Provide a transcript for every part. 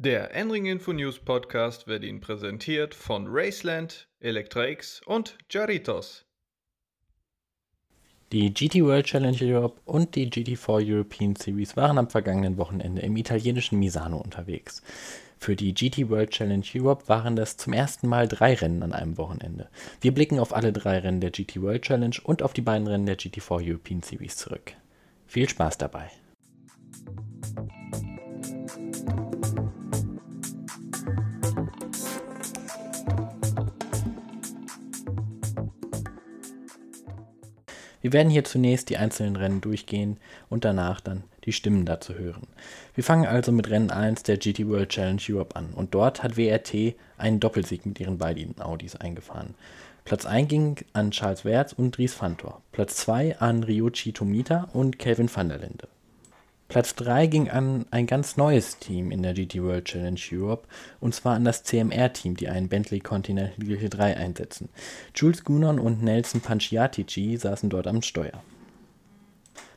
Der Enring Info News Podcast wird Ihnen präsentiert von Raceland, Electra-X und Jaritos. Die GT World Challenge Europe und die GT4 European Series waren am vergangenen Wochenende im italienischen Misano unterwegs. Für die GT World Challenge Europe waren das zum ersten Mal drei Rennen an einem Wochenende. Wir blicken auf alle drei Rennen der GT World Challenge und auf die beiden Rennen der GT4 European Series zurück. Viel Spaß dabei! Wir werden hier zunächst die einzelnen Rennen durchgehen und danach dann die Stimmen dazu hören. Wir fangen also mit Rennen 1 der GT World Challenge Europe an und dort hat WRT einen Doppelsieg mit ihren beiden Audis eingefahren. Platz 1 ging an Charles Wertz und Dries Fantor, Platz 2 an Ryuichi Tomita und Kelvin van der Linde. Platz 3 ging an ein ganz neues Team in der GT World Challenge Europe, und zwar an das CMR-Team, die einen Bentley Continental GT3 einsetzen. Jules Gunon und Nelson Panciatici saßen dort am Steuer.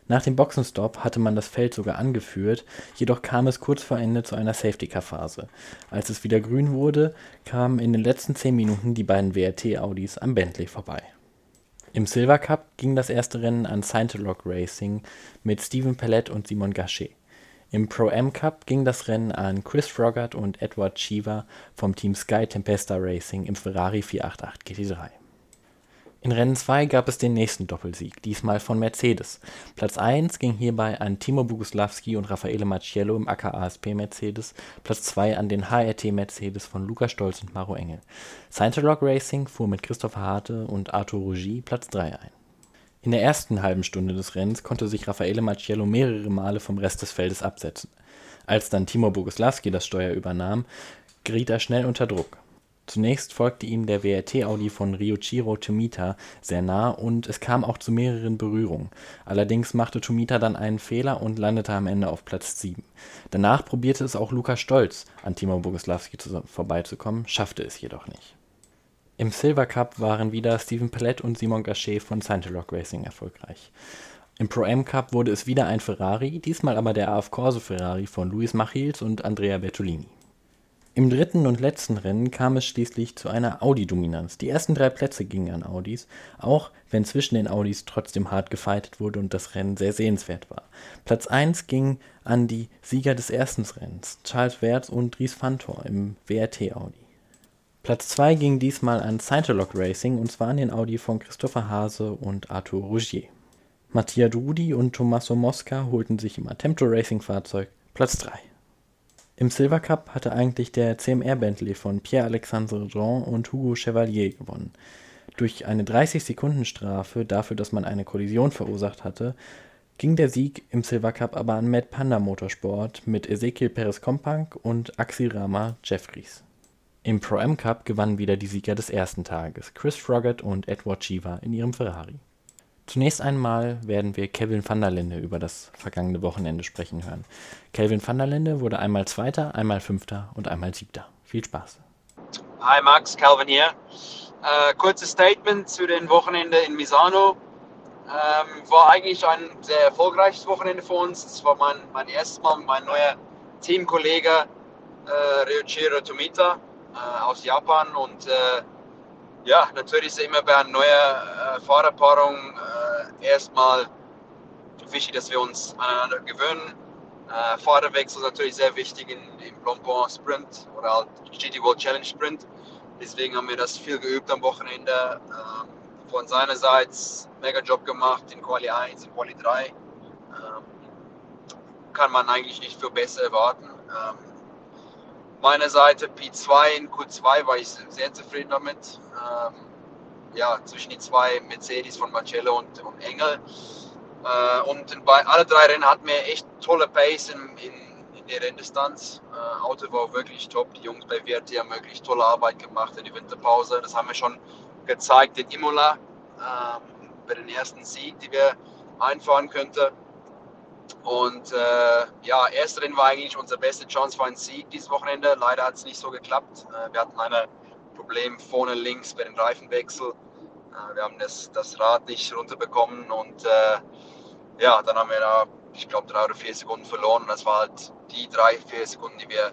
Nach dem Boxenstopp hatte man das Feld sogar angeführt, jedoch kam es kurz vor Ende zu einer Safety-Car-Phase. Als es wieder grün wurde, kamen in den letzten 10 Minuten die beiden WRT-Audis am Bentley vorbei im Silver Cup ging das erste Rennen an Scientologue Racing mit Steven Pellett und Simon Gachet. Im Pro-Am Cup ging das Rennen an Chris Froggatt und Edward Cheever vom Team Sky Tempesta Racing im Ferrari 488 GT3 in Rennen 2 gab es den nächsten Doppelsieg, diesmal von Mercedes. Platz 1 ging hierbei an Timo Boguslawski und Raffaele Macchiello im AKASP Mercedes, Platz 2 an den HRT Mercedes von Luca Stolz und Maro Engel. Scientolog Racing fuhr mit Christopher Harte und Arthur Rougy Platz 3 ein. In der ersten halben Stunde des Rennens konnte sich Raffaele Macchiello mehrere Male vom Rest des Feldes absetzen. Als dann Timo Boguslawski das Steuer übernahm, geriet er schnell unter Druck. Zunächst folgte ihm der WRT-Audi von Ryuichiro Tomita sehr nah und es kam auch zu mehreren Berührungen. Allerdings machte Tomita dann einen Fehler und landete am Ende auf Platz 7. Danach probierte es auch Lukas Stolz, an Timo Boguslawski vorbeizukommen, schaffte es jedoch nicht. Im Silver Cup waren wieder Steven Pellett und Simon Gachet von Scientologue Racing erfolgreich. Im Pro-Am Cup wurde es wieder ein Ferrari, diesmal aber der AF Corso Ferrari von Luis Machils und Andrea Bertolini. Im dritten und letzten Rennen kam es schließlich zu einer Audi-Dominanz. Die ersten drei Plätze gingen an Audis, auch wenn zwischen den Audis trotzdem hart gefeitet wurde und das Rennen sehr sehenswert war. Platz 1 ging an die Sieger des ersten Rennens, Charles Wertz und Dries Fantor im WRT Audi. Platz 2 ging diesmal an Scientologue Racing und zwar an den Audi von Christopher Hase und Arthur Rougier. Mattia Drudi und Tommaso Mosca holten sich im Attempto Racing Fahrzeug Platz 3. Im Silver Cup hatte eigentlich der CMR Bentley von Pierre-Alexandre Jean und Hugo Chevalier gewonnen. Durch eine 30-Sekunden-Strafe dafür, dass man eine Kollision verursacht hatte, ging der Sieg im Silver Cup aber an Matt Panda Motorsport mit Ezekiel Perez Kompank und Axel Rama Jeffries. Im Pro-Am Cup gewannen wieder die Sieger des ersten Tages, Chris Froggatt und Edward Cheever in ihrem Ferrari. Zunächst einmal werden wir Kevin van der Linde über das vergangene Wochenende sprechen hören. Kelvin van der Linde wurde einmal Zweiter, einmal Fünfter und einmal Siebter. Viel Spaß. Hi Max, Calvin hier. Äh, kurzes Statement zu dem Wochenende in Misano. Ähm, war eigentlich ein sehr erfolgreiches Wochenende für uns. Es war mein, mein erstes Mal mit meinem neuen Teamkollege äh, Ryuichiro Tomita äh, aus Japan und äh, ja, natürlich ist immer bei einer neuen äh, Fahrerpaarung äh, erstmal wichtig, dass wir uns aneinander gewöhnen. Äh, Fahrerwechsel ist natürlich sehr wichtig in, im Blancpain Sprint oder halt GT World Challenge Sprint. Deswegen haben wir das viel geübt am Wochenende. Ähm, von seiner Seite mega Job gemacht in Quali 1, in Quali 3. Ähm, kann man eigentlich nicht viel besser erwarten. Ähm, meiner Seite P2 in Q2 war ich sehr zufrieden damit. Ähm, ja, zwischen die zwei Mercedes von Marcello und, und Engel. Äh, und bei alle drei Rennen hatten wir echt tolle Pace in, in, in der Renndistanz. Äh, Auto war wirklich top. Die Jungs bei WRT haben wirklich tolle Arbeit gemacht in der Winterpause. Das haben wir schon gezeigt in Imola äh, bei den ersten Sieg, die wir einfahren könnten. Und äh, ja, erste Rennen war eigentlich unsere beste Chance für einen Sieg dieses Wochenende. Leider hat es nicht so geklappt. Äh, wir hatten ein Problem vorne links bei dem Reifenwechsel. Äh, wir haben das, das Rad nicht runterbekommen und äh, ja, dann haben wir da, ich glaube, drei oder vier Sekunden verloren. Das war halt die drei, vier Sekunden, die wir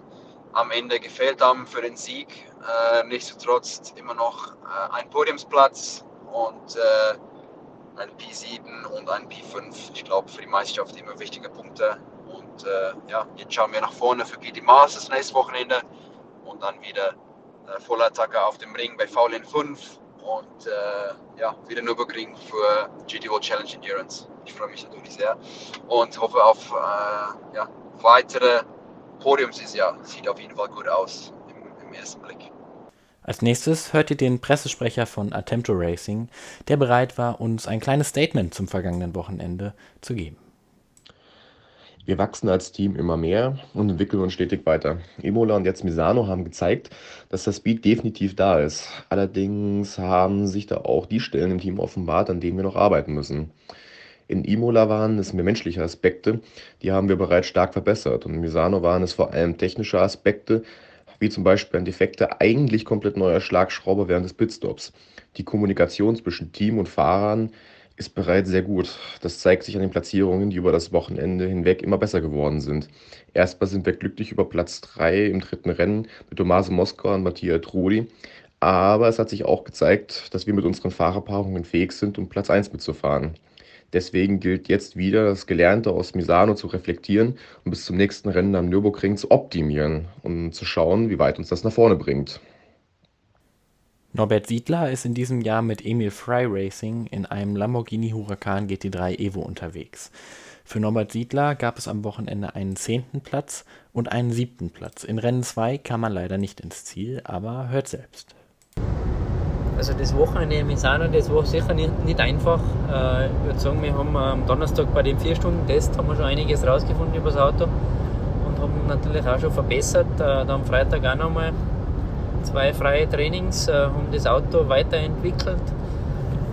am Ende gefehlt haben für den Sieg. Äh, nichtsdestotrotz immer noch äh, ein Podiumsplatz und äh, ein P7 und ein P5. Ich glaube, für die Meisterschaft immer wichtige Punkte. Und äh, ja, jetzt schauen wir nach vorne für GT Masters nächstes Wochenende und dann wieder Vollattacke auf dem Ring bei VLN 5 und äh, ja, wieder Nürburgring für GTO Challenge Endurance. Ich freue mich natürlich sehr und hoffe auf äh, ja, weitere Podiums dieses Jahr. Sieht auf jeden Fall gut aus im, im ersten Blick. Als nächstes hört ihr den Pressesprecher von Attempto Racing, der bereit war, uns ein kleines Statement zum vergangenen Wochenende zu geben. Wir wachsen als Team immer mehr und entwickeln uns stetig weiter. Imola und jetzt Misano haben gezeigt, dass der Speed definitiv da ist. Allerdings haben sich da auch die Stellen im Team offenbart, an denen wir noch arbeiten müssen. In Imola waren es mehr menschliche Aspekte, die haben wir bereits stark verbessert. Und in Misano waren es vor allem technische Aspekte, wie zum Beispiel ein defekter, eigentlich komplett neuer Schlagschrauber während des Pitstops. Die Kommunikation zwischen Team und Fahrern ist bereits sehr gut. Das zeigt sich an den Platzierungen, die über das Wochenende hinweg immer besser geworden sind. Erstmal sind wir glücklich über Platz 3 im dritten Rennen mit Tomase Moskau und Mattia Trudi. Aber es hat sich auch gezeigt, dass wir mit unseren Fahrerpaarungen fähig sind, um Platz 1 mitzufahren. Deswegen gilt jetzt wieder, das Gelernte aus Misano zu reflektieren und bis zum nächsten Rennen am Nürburgring zu optimieren und zu schauen, wie weit uns das nach vorne bringt. Norbert Siedler ist in diesem Jahr mit Emil Fry Racing in einem Lamborghini Huracan GT3 Evo unterwegs. Für Norbert Siedler gab es am Wochenende einen zehnten Platz und einen siebten Platz. In Rennen 2 kam man leider nicht ins Ziel, aber hört selbst. Also das Wochenende in Misano, das war sicher nicht, nicht einfach. Äh, ich würde sagen, wir haben am Donnerstag bei dem 4-Stunden-Test haben wir schon einiges rausgefunden über das Auto und haben natürlich auch schon verbessert. Äh, dann am Freitag auch nochmal zwei freie Trainings, äh, haben das Auto weiterentwickelt,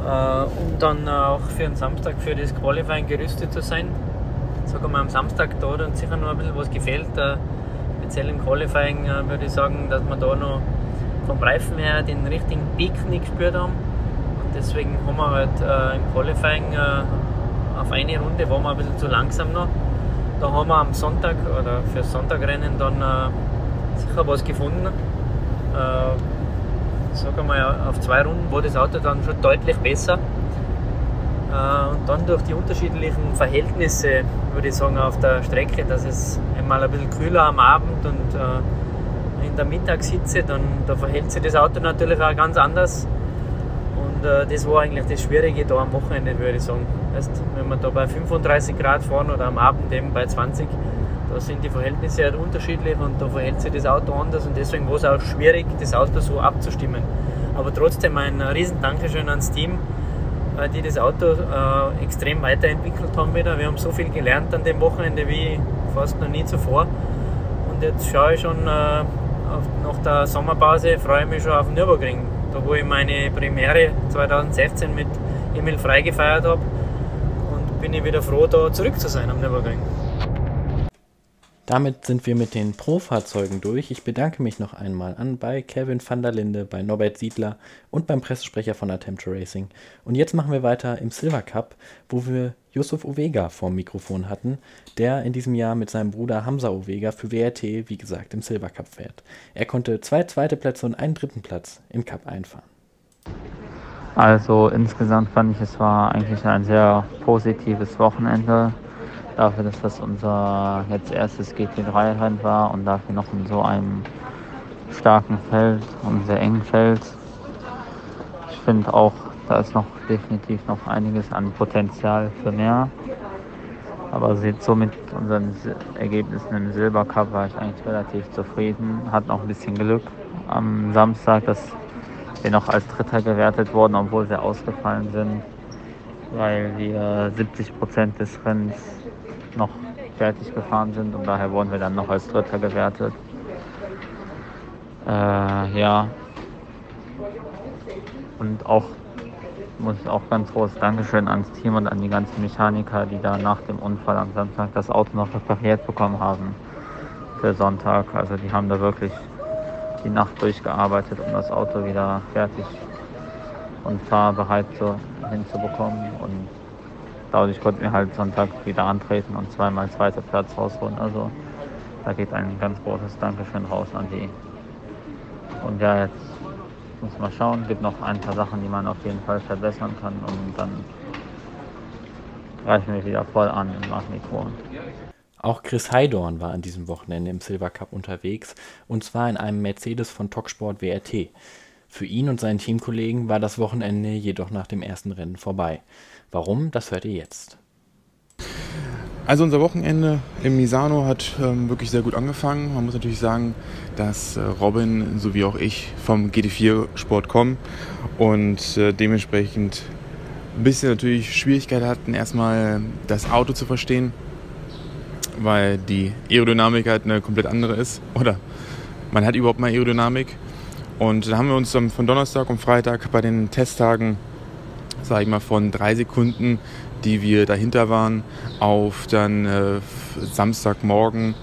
äh, um dann auch für den Samstag für das Qualifying gerüstet zu sein. Sagen wir am Samstag da hat uns sicher noch ein bisschen was gefehlt. Äh, speziell im Qualifying würde ich sagen, dass wir da noch vom Reifen her den richtigen Peak nicht gespürt haben. Und deswegen haben wir halt im Qualifying auf eine Runde waren wir ein bisschen zu langsam noch. Da haben wir am Sonntag oder für Sonntagrennen dann sicher was gefunden äh, sagen mal, auf zwei Runden war das Auto dann schon deutlich besser. Äh, und dann durch die unterschiedlichen Verhältnisse, würde ich sagen, auf der Strecke, dass es einmal ein bisschen kühler am Abend und äh, in der Mittagshitze, dann da verhält sich das Auto natürlich auch ganz anders. Und das war eigentlich das Schwierige da am Wochenende, würde ich sagen. Weißt, wenn wir da bei 35 Grad fahren oder am Abend eben bei 20, da sind die Verhältnisse halt unterschiedlich und da verhält sich das Auto anders und deswegen war es auch schwierig, das Auto so abzustimmen. Aber trotzdem ein riesen Dankeschön ans Team, äh, die das Auto äh, extrem weiterentwickelt haben wieder. Wir haben so viel gelernt an dem Wochenende wie fast noch nie zuvor. Und jetzt schaue ich schon äh, auf, nach der Sommerpause, freue ich mich schon auf Nürburgring, da wo ich meine Premiere 2016 mit Emil Frei gefeiert habe. Und bin ich wieder froh, da zurück zu sein am Nürburgring. Damit sind wir mit den Pro-Fahrzeugen durch. Ich bedanke mich noch einmal an bei Kevin van der Linde, bei Norbert Siedler und beim Pressesprecher von Attempto Racing. Und jetzt machen wir weiter im Silver Cup, wo wir Yusuf Ovega vorm Mikrofon hatten, der in diesem Jahr mit seinem Bruder Hamza Ovega für WRT, wie gesagt, im Silver Cup fährt. Er konnte zwei zweite Plätze und einen dritten Platz im Cup einfahren. Also insgesamt fand ich, es war eigentlich ein sehr positives Wochenende dafür, dass das unser jetzt erstes GT3-Rennen war und dafür noch in so einem starken Feld und sehr engen Feld. Ich finde auch, da ist noch definitiv noch einiges an Potenzial für mehr. Aber so mit unseren Ergebnissen im Silbercup war ich eigentlich relativ zufrieden. Hat noch ein bisschen Glück am Samstag, dass wir noch als Dritter gewertet wurden, obwohl wir ausgefallen sind, weil wir 70 Prozent des Rennens noch fertig gefahren sind und daher wurden wir dann noch als Dritter gewertet. Äh, ja. Und auch muss ich auch ganz großes Dankeschön ans Team und an die ganzen Mechaniker, die da nach dem Unfall am Samstag das Auto noch repariert bekommen haben für Sonntag. Also die haben da wirklich die Nacht durchgearbeitet, um das Auto wieder fertig und fahrbereit zu, hinzubekommen. Und dadurch konnten wir halt Sonntag wieder antreten und zweimal zweiter Platz rausholen. Also da geht ein ganz großes Dankeschön raus an die. Und ja, jetzt muss man schauen, gibt noch ein paar Sachen, die man auf jeden Fall verbessern kann und dann greifen wir wieder voll an in Magnikur. Auch Chris Heidorn war an diesem Wochenende im Silver Cup unterwegs und zwar in einem Mercedes von Toksport WRT. Für ihn und seinen Teamkollegen war das Wochenende jedoch nach dem ersten Rennen vorbei. Warum, das hört ihr jetzt. Also unser Wochenende im Misano hat ähm, wirklich sehr gut angefangen. Man muss natürlich sagen, dass äh, Robin sowie auch ich vom GT4-Sport kommen und äh, dementsprechend ein bisschen natürlich Schwierigkeit hatten, erstmal das Auto zu verstehen, weil die Aerodynamik halt eine komplett andere ist. Oder man hat überhaupt mal Aerodynamik. Und da haben wir uns dann von Donnerstag und Freitag bei den Testtagen, sage ich mal, von drei Sekunden, die wir dahinter waren, auf dann äh, Samstagmorgen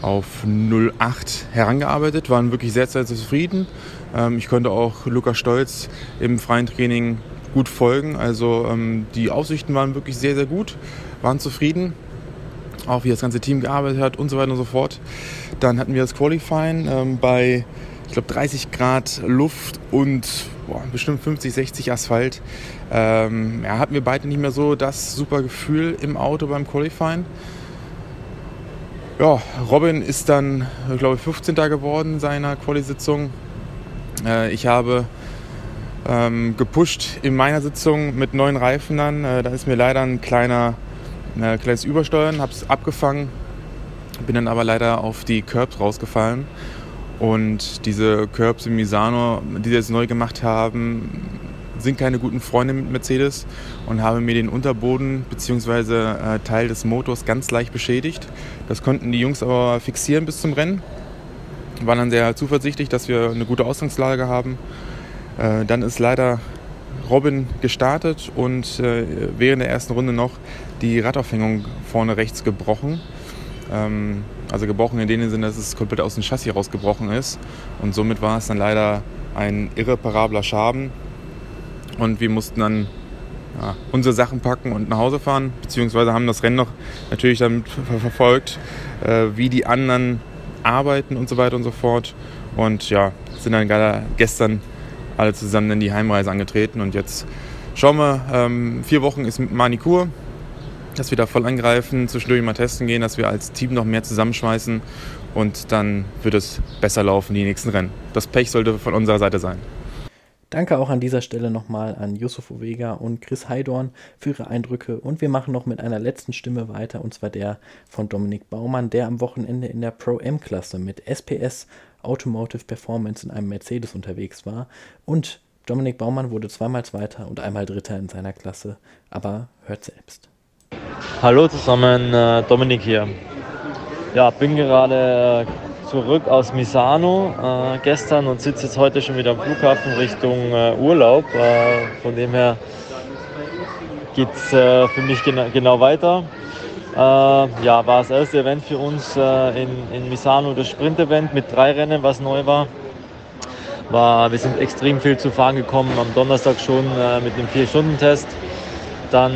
auf 08 herangearbeitet, waren wirklich sehr, sehr zufrieden. Ähm, ich konnte auch Lukas Stolz im freien Training gut folgen. Also ähm, die Aussichten waren wirklich sehr, sehr gut, waren zufrieden. Auch wie das ganze Team gearbeitet hat und so weiter und so fort. Dann hatten wir das Qualifying ähm, bei, ich glaube, 30 Grad Luft und boah, bestimmt 50, 60 Asphalt. Ähm, ja, hatten wir beide nicht mehr so das super Gefühl im Auto beim Qualifying. Ja, Robin ist dann, glaube ich, 15. geworden in seiner Quali-Sitzung. Äh, ich habe ähm, gepusht in meiner Sitzung mit neuen Reifen dann. Äh, da ist mir leider ein kleiner, äh, kleines Übersteuern, habe es abgefangen, bin dann aber leider auf die Curbs rausgefallen. Und diese Curbs im Misano, die sie jetzt neu gemacht haben, sind keine guten Freunde mit Mercedes und habe mir den Unterboden bzw. Äh, Teil des Motors ganz leicht beschädigt. Das konnten die Jungs aber fixieren bis zum Rennen. Waren dann sehr zuversichtlich, dass wir eine gute Ausgangslage haben äh, dann ist leider Robin gestartet und äh, während der ersten Runde noch die Radaufhängung vorne rechts gebrochen. Ähm, also gebrochen in dem Sinne, dass es komplett aus dem Chassis rausgebrochen ist. Und somit war es dann leider ein irreparabler Schaden. Und wir mussten dann ja, unsere Sachen packen und nach Hause fahren, beziehungsweise haben das Rennen noch natürlich damit verfolgt, äh, wie die anderen arbeiten und so weiter und so fort. Und ja, sind dann gestern alle zusammen in die Heimreise angetreten. Und jetzt schauen wir, ähm, vier Wochen ist Manikur, dass wir da voll angreifen, zwischendurch mal testen gehen, dass wir als Team noch mehr zusammenschmeißen und dann wird es besser laufen, die nächsten Rennen. Das Pech sollte von unserer Seite sein. Danke auch an dieser Stelle nochmal an Yusuf Ovega und Chris Heidorn für ihre Eindrücke. Und wir machen noch mit einer letzten Stimme weiter, und zwar der von Dominik Baumann, der am Wochenende in der Pro-M-Klasse mit SPS Automotive Performance in einem Mercedes unterwegs war. Und Dominik Baumann wurde zweimal Zweiter und einmal Dritter in seiner Klasse. Aber hört selbst. Hallo zusammen, äh, Dominik hier. Ja, bin gerade äh, zurück aus Misano äh, gestern und sitze jetzt heute schon wieder am Flughafen Richtung äh, Urlaub. Äh, von dem her geht es äh, für mich gena genau weiter. Ja, war das erste Event für uns in, in Misano, das Sprint-Event mit drei Rennen, was neu war. war. Wir sind extrem viel zu fahren gekommen, am Donnerstag schon mit dem Vier-Stunden-Test. Dann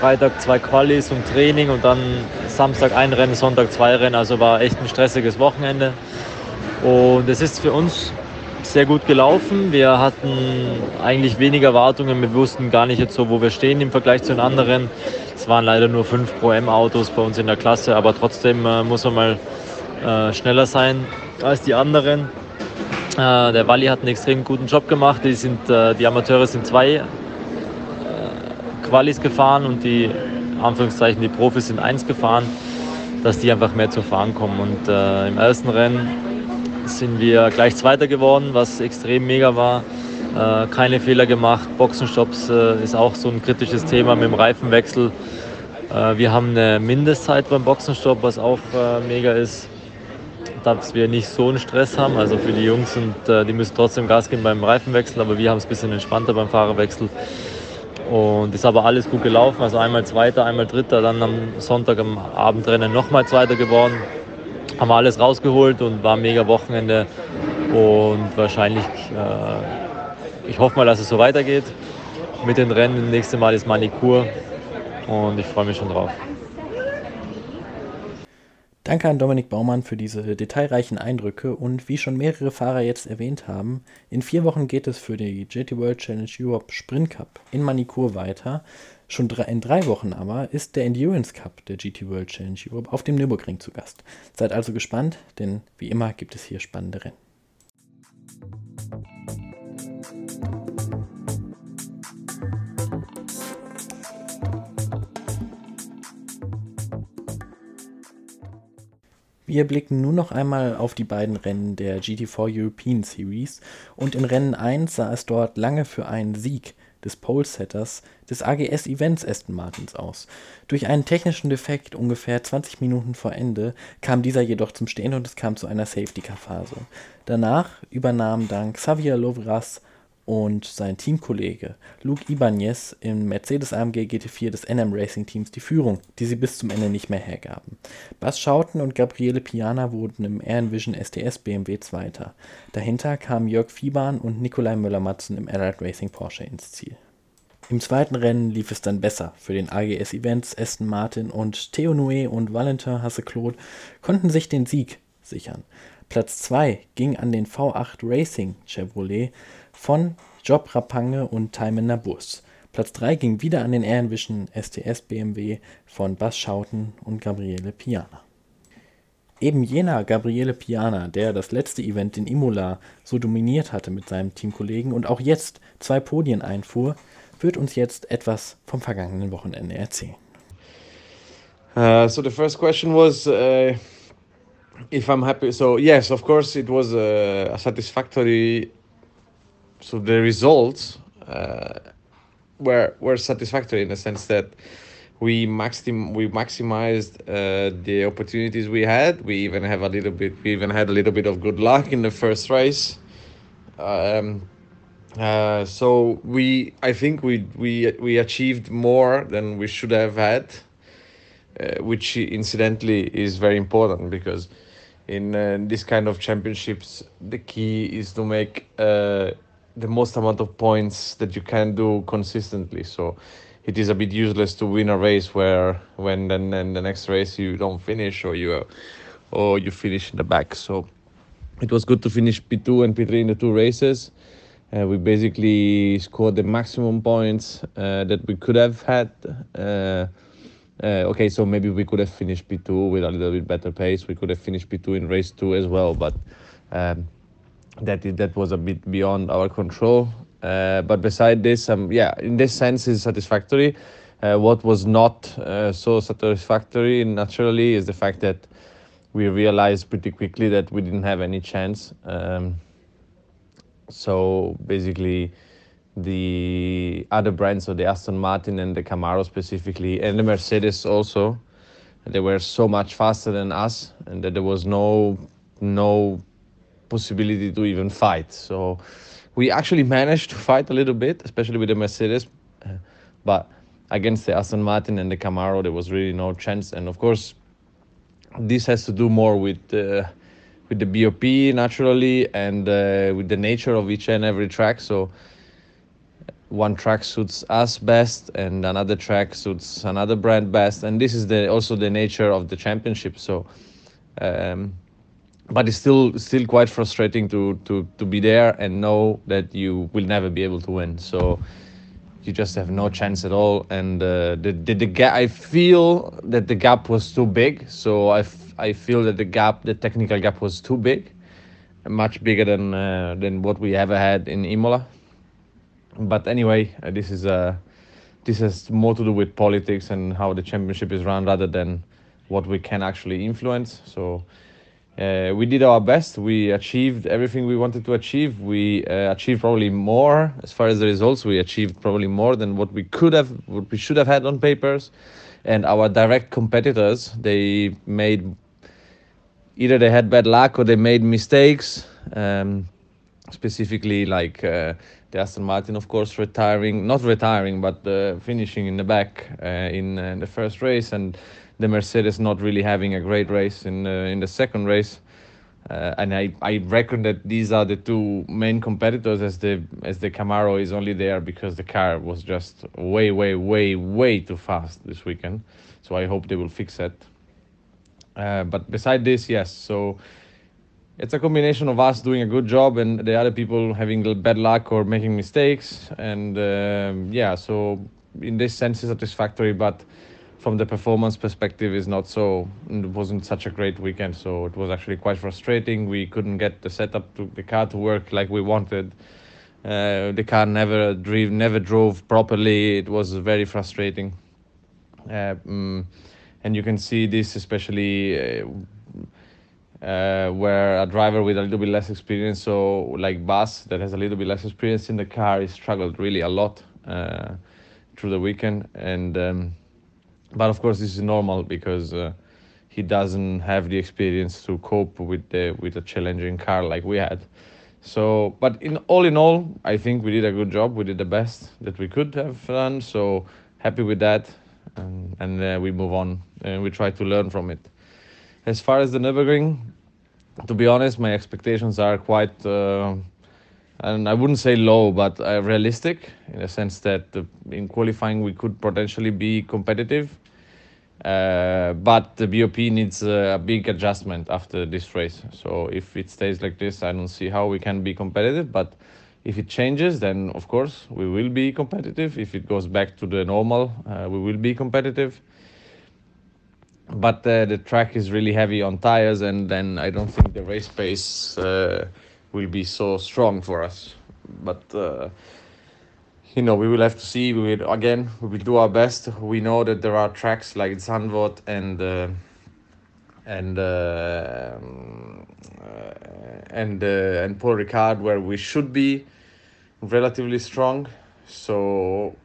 Freitag zwei Qualis und Training und dann Samstag ein Rennen, Sonntag zwei Rennen. Also war echt ein stressiges Wochenende. Und es ist für uns sehr gut gelaufen. Wir hatten eigentlich weniger Erwartungen. Wir wussten gar nicht jetzt so, wo wir stehen im Vergleich zu den anderen. Es waren leider nur 5 Pro M-Autos bei uns in der Klasse, aber trotzdem äh, muss man mal äh, schneller sein als die anderen. Äh, der Walli hat einen extrem guten Job gemacht. Die, sind, äh, die Amateure sind zwei Qualis gefahren und die Anführungszeichen die Profis sind eins gefahren, dass die einfach mehr zu fahren kommen. Und äh, im ersten Rennen sind wir gleich Zweiter geworden, was extrem mega war. Äh, keine Fehler gemacht. Boxenstopps äh, ist auch so ein kritisches Thema mit dem Reifenwechsel. Äh, wir haben eine Mindestzeit beim Boxenstopp, was auch äh, mega ist, dass wir nicht so einen Stress haben. Also für die Jungs und äh, die müssen trotzdem Gas geben beim Reifenwechsel, aber wir haben es ein bisschen entspannter beim Fahrerwechsel. Und ist aber alles gut gelaufen. Also einmal Zweiter, einmal Dritter, dann am Sonntag am Abendrennen nochmal Zweiter geworden haben alles rausgeholt und war ein mega Wochenende. Und wahrscheinlich, äh, ich hoffe mal, dass es so weitergeht mit den Rennen. Das nächste Mal ist Manikur und ich freue mich schon drauf. Danke an Dominik Baumann für diese detailreichen Eindrücke und wie schon mehrere Fahrer jetzt erwähnt haben, in vier Wochen geht es für die GT World Challenge Europe Sprint Cup in Manikur weiter. Schon in drei Wochen aber ist der Endurance Cup der GT World Challenge Europe auf dem Nürburgring zu Gast. Seid also gespannt, denn wie immer gibt es hier spannende Rennen. Wir blicken nun noch einmal auf die beiden Rennen der GT4 European Series und in Rennen 1 sah es dort lange für einen Sieg des Polesetters des AGS Events Aston Martins aus. Durch einen technischen Defekt ungefähr 20 Minuten vor Ende kam dieser jedoch zum Stehen und es kam zu einer Safety-Car-Phase. Danach übernahm dann Xavier Lovras und sein Teamkollege Luke Ibanez im Mercedes-AMG GT4 des NM Racing Teams die Führung, die sie bis zum Ende nicht mehr hergaben. Bas Schauten und Gabriele Piana wurden im Air Vision STS BMW Zweiter. Dahinter kamen Jörg Fiebahn und Nikolai Müller-Matzen im Allied Racing Porsche ins Ziel. Im zweiten Rennen lief es dann besser für den AGS Events Aston Martin und Theo Nouet und Valentin Hasse-Claude konnten sich den Sieg sichern. Platz 2 ging an den V8 Racing Chevrolet von Job Rapange und Taimen Nabus. Platz 3 ging wieder an den Ehrenwischen STS BMW von Bas Schauten und Gabriele Piana. Eben jener Gabriele Piana, der das letzte Event in Imola so dominiert hatte mit seinem Teamkollegen und auch jetzt zwei Podien einfuhr, wird uns jetzt etwas vom vergangenen Wochenende erzählen. Uh, so the first question was uh, if I'm happy. So yes, of course, it was a satisfactory so the results uh, were were satisfactory in the sense that we maxim we maximized uh, the opportunities we had. We even have a little bit. We even had a little bit of good luck in the first race. Um, uh, so we, I think we we we achieved more than we should have had, uh, which incidentally is very important because in uh, this kind of championships, the key is to make uh, the most amount of points that you can do consistently. So it is a bit useless to win a race where when then, then the next race you don't finish or you or you finish in the back. So it was good to finish P2 and P3 in the two races. Uh, we basically scored the maximum points uh, that we could have had. Uh, uh okay, so maybe we could have finished P2 with a little bit better pace. We could have finished P2 in race two as well, but um, that that was a bit beyond our control. Uh, but beside this, um, yeah, in this sense, is satisfactory. Uh, what was not uh, so satisfactory, naturally, is the fact that we realized pretty quickly that we didn't have any chance. Um, so basically, the other brands, so the Aston Martin and the Camaro specifically, and the Mercedes also, they were so much faster than us, and that there was no no possibility to even fight. So we actually managed to fight a little bit, especially with the Mercedes, but against the Aston Martin and the Camaro, there was really no chance. And of course, this has to do more with uh, with the BOP naturally and uh, with the nature of each and every track. So one track suits us best and another track suits another brand best and this is the also the nature of the championship so um, but it's still still quite frustrating to to to be there and know that you will never be able to win. So you just have no chance at all. And uh, the, the the gap, I feel that the gap was too big. So I, I feel that the gap, the technical gap, was too big, much bigger than uh, than what we ever had in Imola. But anyway, uh, this is uh, this has more to do with politics and how the championship is run rather than what we can actually influence. So uh, we did our best. We achieved everything we wanted to achieve. We uh, achieved probably more as far as the results. We achieved probably more than what we could have, what we should have had on papers. And our direct competitors, they made either they had bad luck or they made mistakes. Um, specifically, like uh, the Aston Martin, of course, retiring, not retiring, but uh, finishing in the back uh, in uh, the first race and the Mercedes not really having a great race in uh, in the second race. Uh, and I, I reckon that these are the two main competitors as the as the Camaro is only there because the car was just way way way way too fast this weekend so I hope they will fix that Uh, but beside this, yes. So it's a combination of us doing a good job and the other people having bad luck or making mistakes. And um, yeah, so in this sense, it's satisfactory, but from the performance perspective, is not so. It wasn't such a great weekend, so it was actually quite frustrating. We couldn't get the setup to the car to work like we wanted. Uh, the car never drove, never drove properly. It was very frustrating. Uh, mm, and you can see this especially uh, uh, where a driver with a little bit less experience, so like Bas, that has a little bit less experience in the car, he struggled really a lot uh, through the weekend. And um, but of course, this is normal because uh, he doesn't have the experience to cope with the with a challenging car like we had. So, but in all in all, I think we did a good job. We did the best that we could have done. So happy with that, and, and uh, we move on and we try to learn from it. As far as the Nürburgring, to be honest, my expectations are quite, uh, and I wouldn't say low, but uh, realistic in the sense that uh, in qualifying we could potentially be competitive. Uh, but the BOP needs a big adjustment after this race. So if it stays like this, I don't see how we can be competitive. But if it changes, then of course we will be competitive. If it goes back to the normal, uh, we will be competitive but uh, the track is really heavy on tires, and then I don't think the race pace uh, will be so strong for us. But uh, you know, we will have to see. We will again, we will do our best. We know that there are tracks like Zandvoort and uh, and uh, and uh, and Paul Ricard where we should be relatively strong. So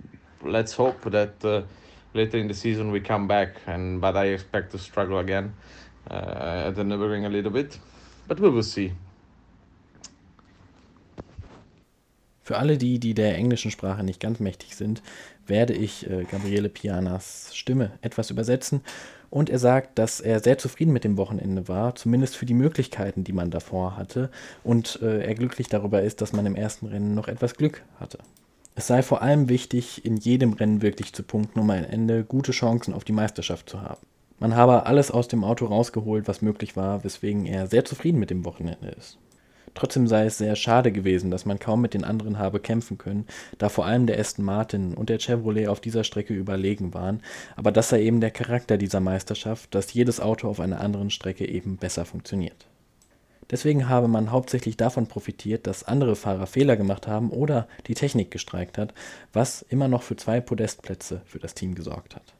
let's hope that later in the season we come back and but I expect to struggle again uh, at the Nürburgring a little bit but we will see Für alle die, die der englischen Sprache nicht ganz mächtig sind, werde ich äh, Gabriele Pianas Stimme etwas übersetzen. Und er sagt, dass er sehr zufrieden mit dem Wochenende war, zumindest für die Möglichkeiten, die man davor hatte. Und äh, er glücklich darüber ist, dass man im ersten Rennen noch etwas Glück hatte. Es sei vor allem wichtig, in jedem Rennen wirklich zu punkten, um am Ende gute Chancen auf die Meisterschaft zu haben. Man habe alles aus dem Auto rausgeholt, was möglich war, weswegen er sehr zufrieden mit dem Wochenende ist. Trotzdem sei es sehr schade gewesen, dass man kaum mit den anderen habe kämpfen können, da vor allem der Aston Martin und der Chevrolet auf dieser Strecke überlegen waren, aber das sei eben der Charakter dieser Meisterschaft, dass jedes Auto auf einer anderen Strecke eben besser funktioniert. Deswegen habe man hauptsächlich davon profitiert, dass andere Fahrer Fehler gemacht haben oder die Technik gestreikt hat, was immer noch für zwei Podestplätze für das Team gesorgt hat.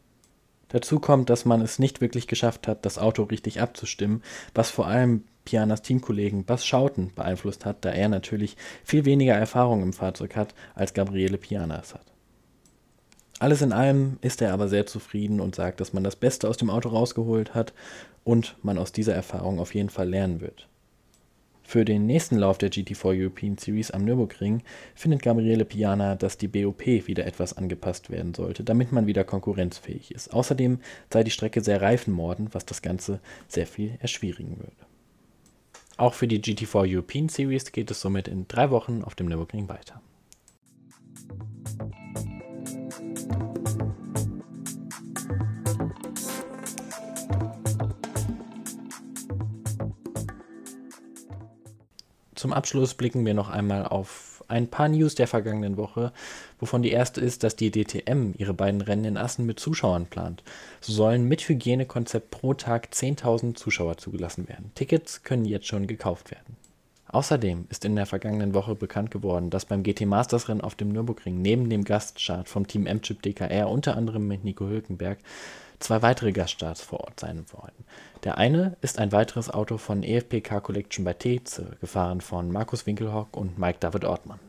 Dazu kommt, dass man es nicht wirklich geschafft hat, das Auto richtig abzustimmen, was vor allem Pianas Teamkollegen Bas Schauten beeinflusst hat, da er natürlich viel weniger Erfahrung im Fahrzeug hat, als Gabriele Piana es hat. Alles in allem ist er aber sehr zufrieden und sagt, dass man das Beste aus dem Auto rausgeholt hat und man aus dieser Erfahrung auf jeden Fall lernen wird. Für den nächsten Lauf der GT4 European Series am Nürburgring findet Gabriele Piana, dass die BOP wieder etwas angepasst werden sollte, damit man wieder konkurrenzfähig ist. Außerdem sei die Strecke sehr reifenmordend, was das Ganze sehr viel erschwierigen würde. Auch für die GT4 European Series geht es somit in drei Wochen auf dem Nürburgring weiter. Zum Abschluss blicken wir noch einmal auf ein paar News der vergangenen Woche, wovon die erste ist, dass die DTM ihre beiden Rennen in Assen mit Zuschauern plant. So sollen mit Hygienekonzept pro Tag 10.000 Zuschauer zugelassen werden. Tickets können jetzt schon gekauft werden. Außerdem ist in der vergangenen Woche bekannt geworden, dass beim GT Masters Rennen auf dem Nürburgring neben dem Gaststart vom Team M-Chip DKR unter anderem mit Nico Hülkenberg zwei weitere Gaststarts vor Ort sein wollen. Der eine ist ein weiteres Auto von EFP Car Collection bei Teze, gefahren von Markus Winkelhock und Mike David Ortmann.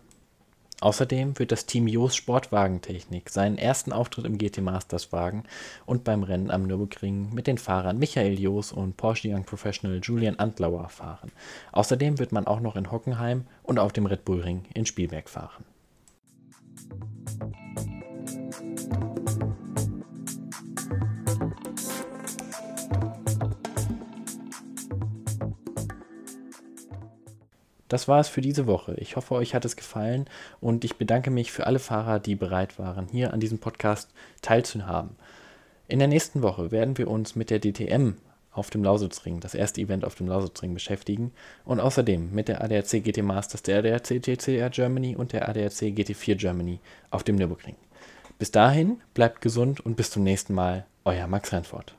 Außerdem wird das Team Joos Sportwagentechnik seinen ersten Auftritt im GT Masters wagen und beim Rennen am Nürburgring mit den Fahrern Michael Joos und Porsche Young Professional Julian Antlauer fahren. Außerdem wird man auch noch in Hockenheim und auf dem Red Bull Ring in Spielberg fahren. Das war es für diese Woche. Ich hoffe, euch hat es gefallen und ich bedanke mich für alle Fahrer, die bereit waren, hier an diesem Podcast teilzuhaben. In der nächsten Woche werden wir uns mit der DTM auf dem Lausitzring, das erste Event auf dem Lausitzring beschäftigen und außerdem mit der ADAC GT Masters, der ADAC GTR Germany und der ADAC GT4 Germany auf dem Nürburgring. Bis dahin, bleibt gesund und bis zum nächsten Mal, euer Max Reinfort.